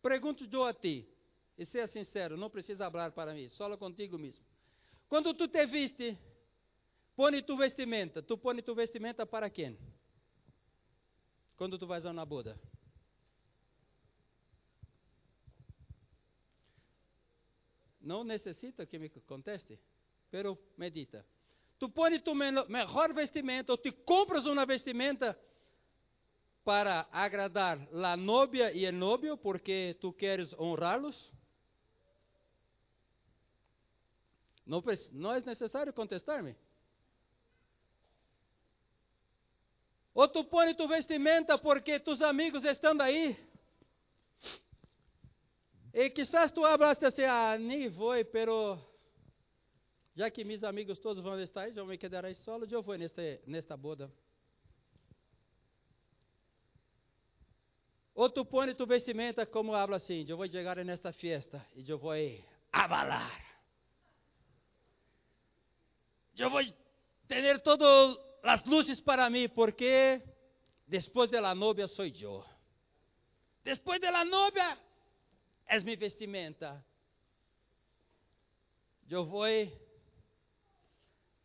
pergunto eu a ti, e seja sincero, não precisa falar para mim, só contigo mesmo. Quando tu te viste, põe tu vestimenta, tu põe tu vestimenta para quem? Quando tu vais a uma boda? Não necessita que me conteste, pero medita. Tu pões tu melhor vestimenta, ou te compras uma vestimenta para agradar a novia e o novio, porque tu queres honrá-los? Não, não é necessário contestar-me. Ou tu pões tu vestimenta porque tus amigos estão aí. E quizás tu hablaste assim, ah, nem vou, pero já que meus amigos todos vão estar aí, eu me quedarei solo, eu vou nesta, nesta boda. Ou tu pões tu vestimenta como habla assim, eu vou chegar nesta festa e eu vou abalar. Eu vou ter todo as luzes para mim, porque Después de novia soy yo. Después de novia es mi vestimenta. Voy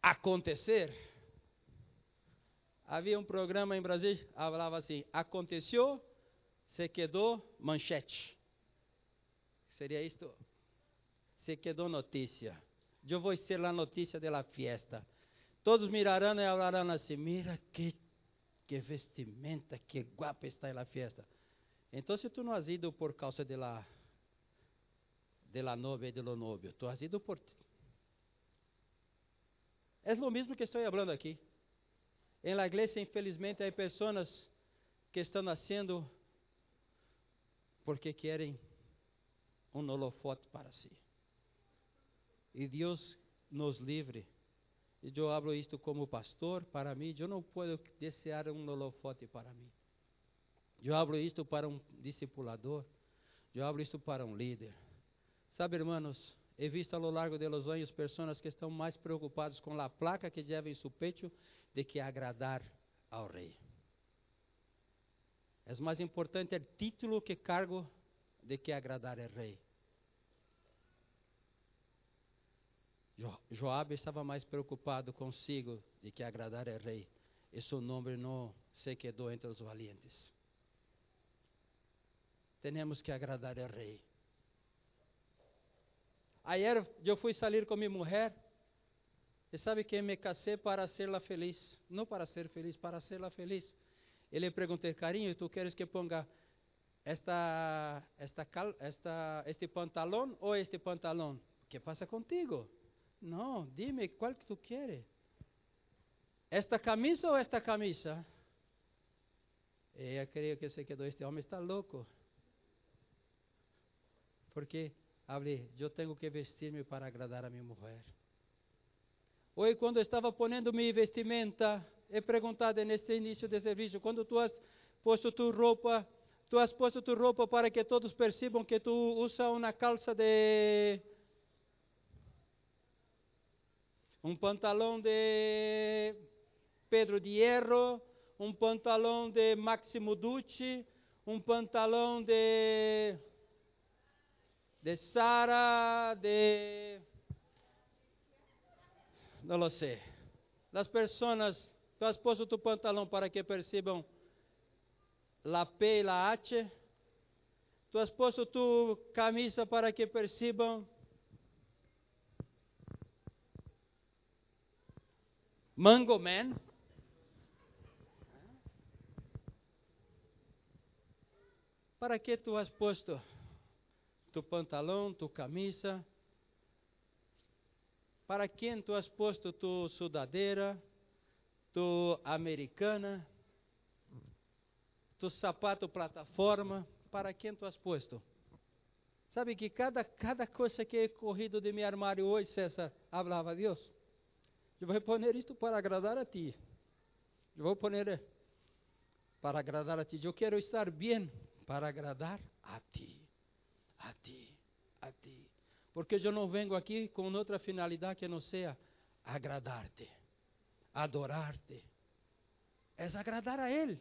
a acontecer. Havia um programa em Brasil, falava assim: aconteceu, se quedou manchete. Seria isto? Se quedou notícia. Eu vou ser a notícia da fiesta. Todos mirarão e falarão assim: mira que, que vestimenta, que guapa está na fiesta. Então, se tu não has ido por causa de la, de la novia e de lo novio, tu has ido por ti. É o mesmo que estou falando aqui. Em la igreja, infelizmente, há pessoas que estão nascendo porque querem um holofote para si. E Deus nos livre. E eu hablo isto como pastor, para mim, eu não posso desejar um holofote para mim. Eu abro isto para um discipulador. Eu abro isto para um líder. Sabe, irmãos, he visto a lo largo de los anos pessoas que estão mais preocupadas com a placa que lleva em seu peito de que agradar ao rei. É mais importante o título que cargo de que agradar ao rei. Joab estava mais preocupado consigo de que agradar ao rei. E seu nome não se quedou entre os valientes temos que agradar ao rei. Ayer eu fui sair com minha mulher e sabe que me casei para ser-la feliz, não para ser feliz, para ser-la feliz. Ele perguntei, carinho, tu queres que ponga esta, esta, esta, este pantalão ou este pantalão? O que passa contigo? Não, dime que tu queres. Esta camisa ou esta camisa? Ela creio que se quedou, este homem está louco. Porque, hablé, eu tenho que vestir-me para agradar a minha mulher. Hoje, quando estava ponendo minha vestimenta, he perguntado neste início de serviço, quando tu has posto tu roupa, tu has posto tu roupa para que todos percebam que tu usa uma calça de um pantalão de Pedro de Hierro, um pantalão de Máximo Ducci, um pantalão de de Sara, de... Não lo sé. Las personas, tu has puesto tu pantalão para que percebam la P e la H. Tu has puesto tu camisa para que percebam Mango Man. Para que tu has posto tu pantalão, tu camisa. Para quem tu has posto tu sudadeira, tu americana, tu sapato plataforma, para quem tu has posto? Sabe que cada, cada coisa que é corrido de meu armário hoje, César, falava Deus. Eu vou pôr isto para agradar a ti. Eu vou pôr para agradar a ti. Eu quero estar bem para agradar a ti a ti, a ti. Porque eu não venho aqui com outra finalidade que não seja agradar-te, adorar-te. É agradar a Ele.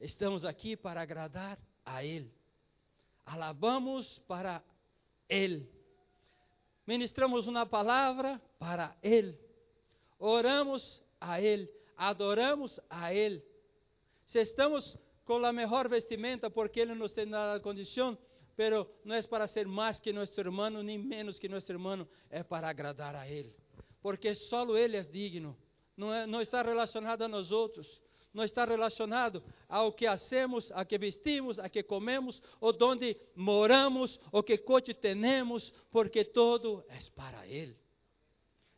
Estamos aqui para agradar a Ele. Alabamos para Ele. Ministramos uma palavra para Ele. Oramos a Ele. Adoramos a Ele. Se estamos com a melhor vestimenta, porque Ele nos tem dado a condição, pero não é para ser mais que nosso irmão, nem menos que nosso irmão, é para agradar a Ele. Porque só Ele é digno, não, é, não está relacionado a nós outros, não está relacionado ao que hacemos, a que vestimos, a que comemos, ou onde moramos, ou que coche temos, porque todo é para Ele.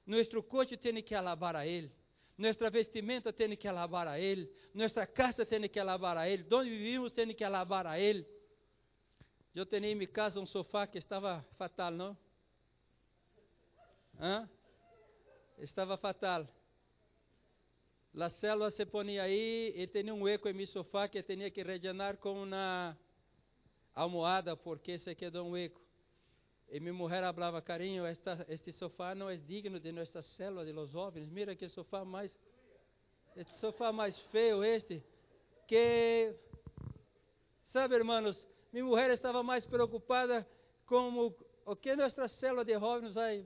Nosso coche tem que alabar a Ele. Nuestra vestimenta tem que alabar a Ele. Nuestra casa tem que alabar a Ele. Onde vivimos tem que alabar a Ele. Eu tinha em minha casa um sofá que estava fatal, não? Hã? Estava fatal. A célula se ponia aí e tinha um eco em meu sofá que tinha que rellenar com uma almohada porque se quedou um eco. E minha mulher falava, carinho, esta, este sofá não é digno de nossa célula de los jovens. Mira que sofá mais. Este sofá mais feio, este, que, sabe, irmãos, minha mulher estava mais preocupada com o que nossa célula de jovens vai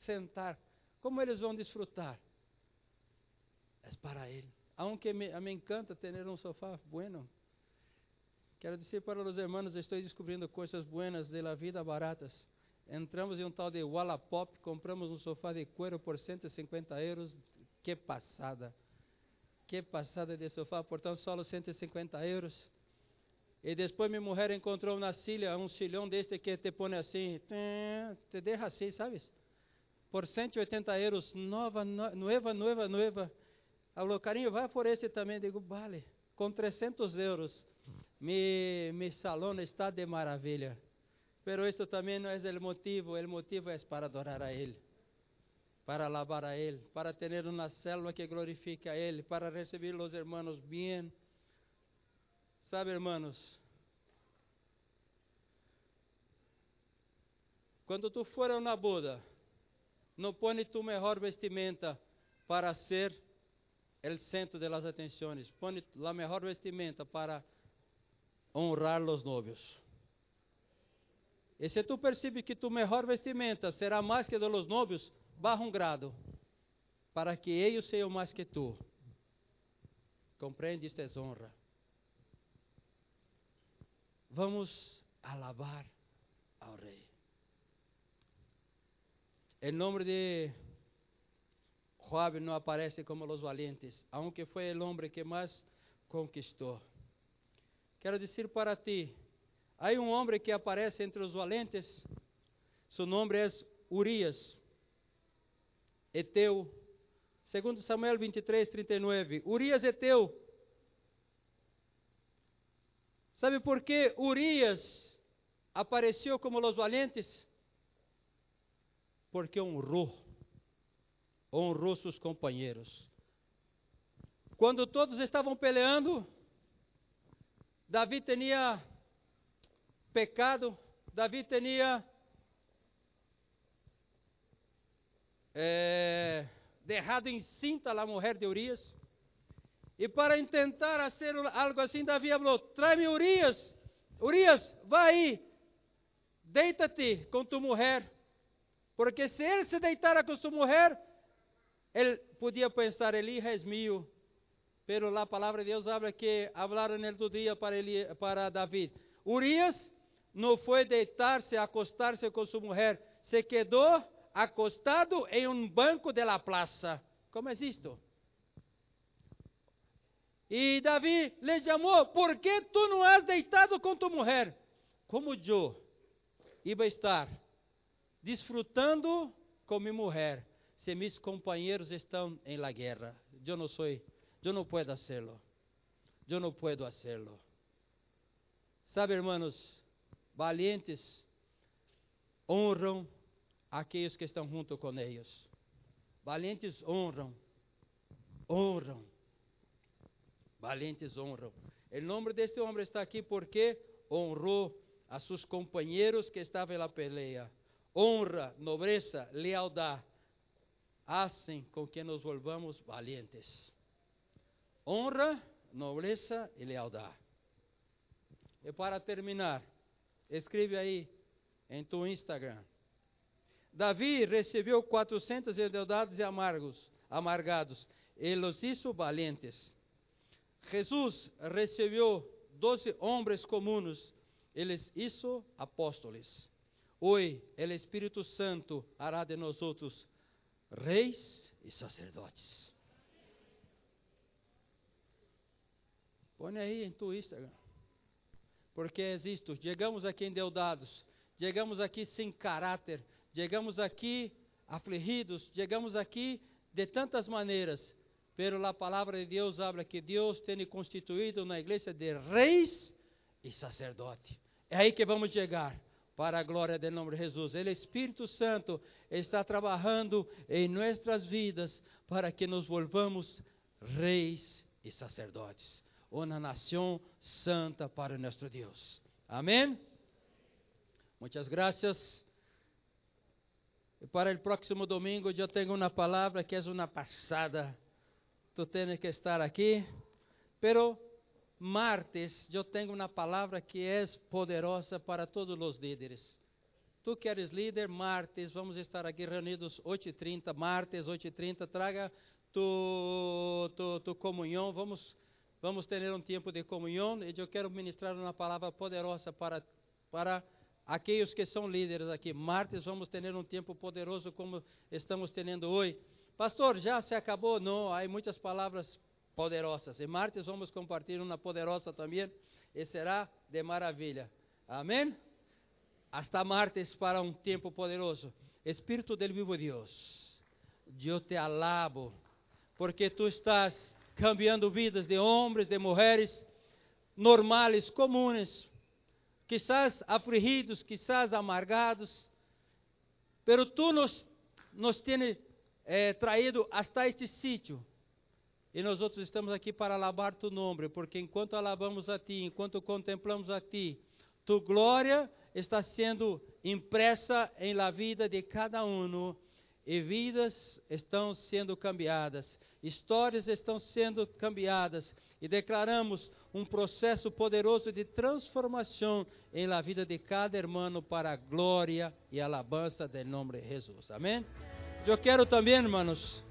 sentar, como eles vão desfrutar. É para ele. Aunque me, me encanta ter um sofá bueno, quero dizer para os irmãos, estou descobrindo coisas buenas de la vida baratas. Entramos em um tal de Wallapop, compramos um sofá de couro por 150 euros. Que passada! Que passada de sofá, portanto, só 150 euros. E depois minha mulher encontrou na Síria um chilhão deste que te põe assim, te deixa assim, sabes? Por 180 euros, nova, nova, nova, nova. Falou, carinho, vai por este também. Digo, vale. Com 300 euros, mi, mi salão está de maravilha. Pero isto também não é o motivo, o motivo é para adorar a Ele, para alabar a Ele, para ter uma célula que glorifique a Ele, para receber os irmãos bem. Sabe, irmãos, quando tu for a uma boda, não põe tu melhor vestimenta para ser o centro das atenções. Põe a melhor vestimenta para honrar os novios. E se tu percebes que tu melhor vestimenta será mais que de los novios, baja um grado, para que eles sejam mais que tu. Compreende? Isto é honra. Vamos alabar ao Rei. Em nome de Joab não aparece como os valientes, aunque foi o homem que mais conquistou. Quero dizer para ti, Há um homem que aparece entre os valentes, seu nome é Urias, Eteu. Segundo Samuel 23, 39. Urias Eteu. Sabe por que Urias apareceu como os valentes? Porque honrou, honrou seus companheiros. Quando todos estavam peleando, Davi tinha pecado, Davi tinha é, derrado em cinta a mulher de Urias. E para tentar fazer algo assim, Davi falou: Trai-me Urias, Urias, vai aí, deita-te com tu mulher. Porque se ele se deitara com sua mulher, ele podia pensar: Eli é meu. Pero a palavra de Deus habla que hablaram no dia para, para David. Urias não foi deitar-se, acostar-se com sua mulher, se quedou acostado em um banco de la plaza. Como é isto? E Davi lhe chamou: Por que tu não has deitado com tu mulher? Como eu iba estar desfrutando com minha mulher, se meus companheiros estão em la guerra? Eu não sou, eu não posso hacerlo. Eu não posso hacerlo. Sabe, hermanos, Valientes honram aqueles que estão junto com eles. Valentes honram, honram. Valentes honram. O nome deste homem está aqui porque honrou a seus companheiros que estavam na peleia. Honra, nobreza, lealdade hacen com que nos volvamos valientes. Honra, nobreza e lealdade. E para terminar, Escreve aí em tu Instagram. Davi recebeu 400 endeudados e amargos, amargados, e los hizo valentes. Jesus recebeu 12 homens comuns, eles hizo apóstoles. Hoje, o Espírito Santo hará de nós outros reis e sacerdotes. Põe aí em tu Instagram porque existo. Chegamos aqui endeudados, chegamos aqui sem caráter, chegamos aqui afligidos, chegamos aqui de tantas maneiras. Pero a palavra de Deus habla que Deus tem constituído na igreja de reis e sacerdote. É aí que vamos chegar para a glória do nome de Jesus. O Espírito Santo está trabalhando em nossas vidas para que nos volvamos reis e sacerdotes uma nação santa para nosso Deus. Amém? Muitas graças. E para o próximo domingo eu tenho uma palavra que é uma passada tu tens que estar aqui. Pero martes eu tenho uma palavra que é poderosa para todos os líderes. Tu que eres líder, martes, vamos estar aqui reunidos 8h30, martes 8h30, traga tu, tu, tu comunhão, vamos, vamos ter um tempo de comunhão e eu quero ministrar uma palavra poderosa para, para aqueles que são líderes aqui. Martes vamos ter um tempo poderoso como estamos tendo hoje. Pastor, já se acabou? Não, há muitas palavras poderosas. E martes vamos compartilhar uma poderosa também e será de maravilha. Amém? Hasta martes para um tempo poderoso. Espírito del vivo Deus, eu te alabo, porque tu estás cambiando vidas de homens, de mulheres normais, comuns, quizás afligidos, quizás amargados, pero tu nos, nos tienes eh, traído hasta este sítio e nós outros estamos aqui para alabar tu nome, porque enquanto alabamos a ti, enquanto contemplamos a ti, tu glória está sendo impressa em la vida de cada um e vidas estão sendo cambiadas, histórias estão sendo cambiadas e declaramos um processo poderoso de transformação em la vida de cada irmão para a glória e alabança do nome de Jesus. Amém? Eu quero também, irmãos,